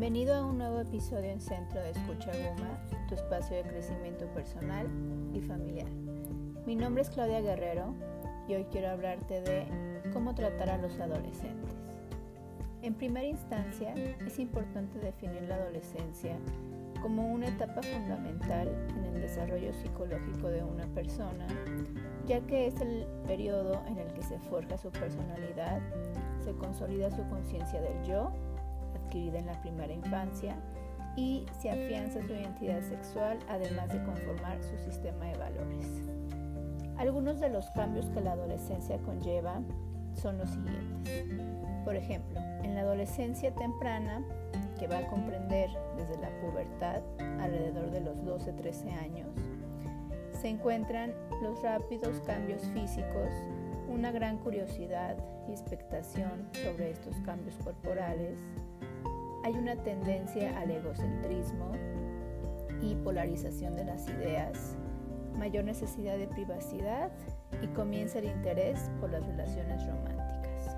Bienvenido a un nuevo episodio en Centro de Escucha Guma, tu espacio de crecimiento personal y familiar. Mi nombre es Claudia Guerrero y hoy quiero hablarte de cómo tratar a los adolescentes. En primera instancia, es importante definir la adolescencia como una etapa fundamental en el desarrollo psicológico de una persona, ya que es el periodo en el que se forja su personalidad, se consolida su conciencia del yo, adquirida en la primera infancia, y se afianza su identidad sexual, además de conformar su sistema de valores. Algunos de los cambios que la adolescencia conlleva son los siguientes. Por ejemplo, en la adolescencia temprana que va a comprender desde la pubertad alrededor de los 12-13 años, se encuentran los rápidos cambios físicos, una gran curiosidad y expectación sobre estos cambios corporales, hay una tendencia al egocentrismo y polarización de las ideas, mayor necesidad de privacidad y comienza el interés por las relaciones románticas.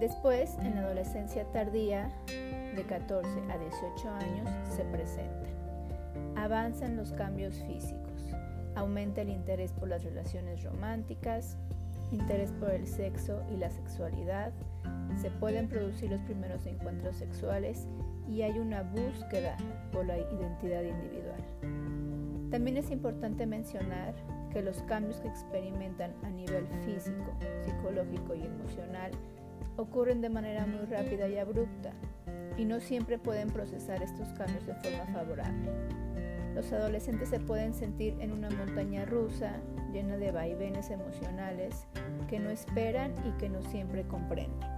Después, en la adolescencia tardía, de 14 a 18 años se presentan. Avanzan los cambios físicos, aumenta el interés por las relaciones románticas, interés por el sexo y la sexualidad, se pueden producir los primeros encuentros sexuales y hay una búsqueda por la identidad individual. También es importante mencionar que los cambios que experimentan a nivel físico, psicológico y emocional ocurren de manera muy rápida y abrupta, y no siempre pueden procesar estos cambios de forma favorable. Los adolescentes se pueden sentir en una montaña rusa llena de vaivenes emocionales que no esperan y que no siempre comprenden.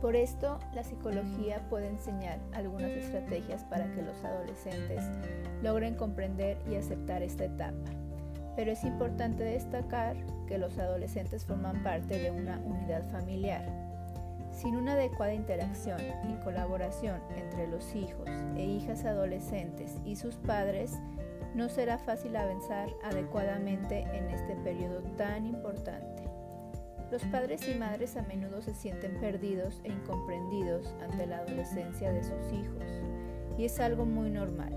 Por esto, la psicología puede enseñar algunas estrategias para que los adolescentes logren comprender y aceptar esta etapa. Pero es importante destacar que los adolescentes forman parte de una unidad familiar sin una adecuada interacción y colaboración entre los hijos e hijas adolescentes y sus padres, no será fácil avanzar adecuadamente en este periodo tan importante. Los padres y madres a menudo se sienten perdidos e incomprendidos ante la adolescencia de sus hijos, y es algo muy normal.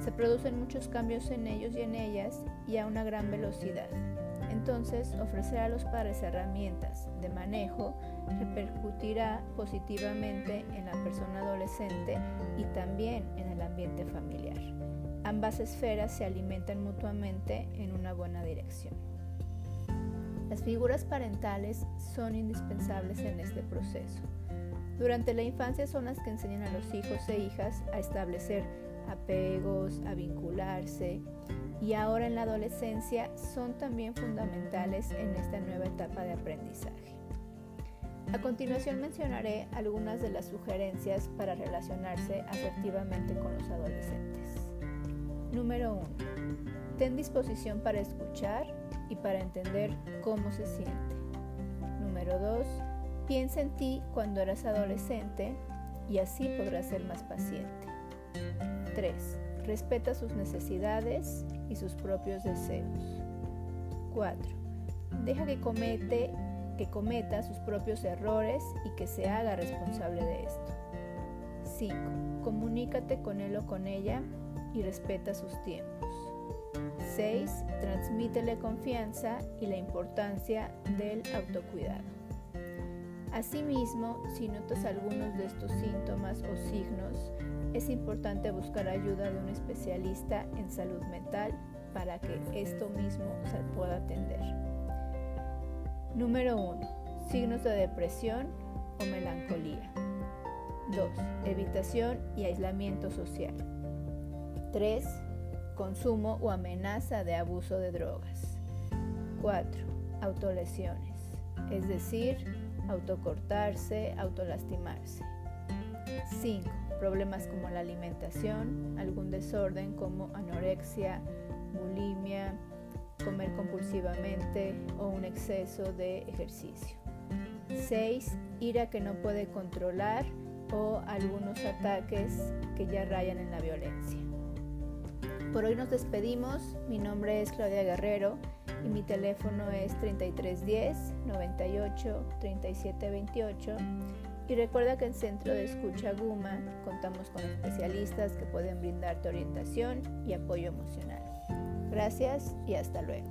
Se producen muchos cambios en ellos y en ellas y a una gran velocidad. Entonces, ofrecer a los padres herramientas de manejo repercutirá positivamente en la persona adolescente y también en el ambiente familiar. Ambas esferas se alimentan mutuamente en una buena dirección. Las figuras parentales son indispensables en este proceso. Durante la infancia son las que enseñan a los hijos e hijas a establecer apegos, a vincularse y ahora en la adolescencia son también fundamentales en esta nueva etapa de aprendizaje. A continuación mencionaré algunas de las sugerencias para relacionarse asertivamente con los adolescentes. Número 1. Ten disposición para escuchar y para entender cómo se siente. Número 2. Piensa en ti cuando eras adolescente y así podrás ser más paciente. 3. Respeta sus necesidades y sus propios deseos. 4. Deja que, comete, que cometa sus propios errores y que se haga responsable de esto. 5. Comunícate con él o con ella y respeta sus tiempos. 6. Transmítele confianza y la importancia del autocuidado. Asimismo, si notas algunos de estos síntomas o signos, es importante buscar ayuda de un especialista en salud mental para que esto mismo se pueda atender. Número 1. Signos de depresión o melancolía. 2. Evitación y aislamiento social. 3. Consumo o amenaza de abuso de drogas. 4. Autolesiones, es decir, autocortarse, autolastimarse. 5 problemas como la alimentación, algún desorden como anorexia, bulimia, comer compulsivamente o un exceso de ejercicio. 6. Ira que no puede controlar o algunos ataques que ya rayan en la violencia. Por hoy nos despedimos. Mi nombre es Claudia Guerrero y mi teléfono es 3310 98 3728 Y recuerda que en Centro de Escucha Guma contamos con especialistas que pueden brindarte orientación y apoyo emocional. Gracias y hasta luego.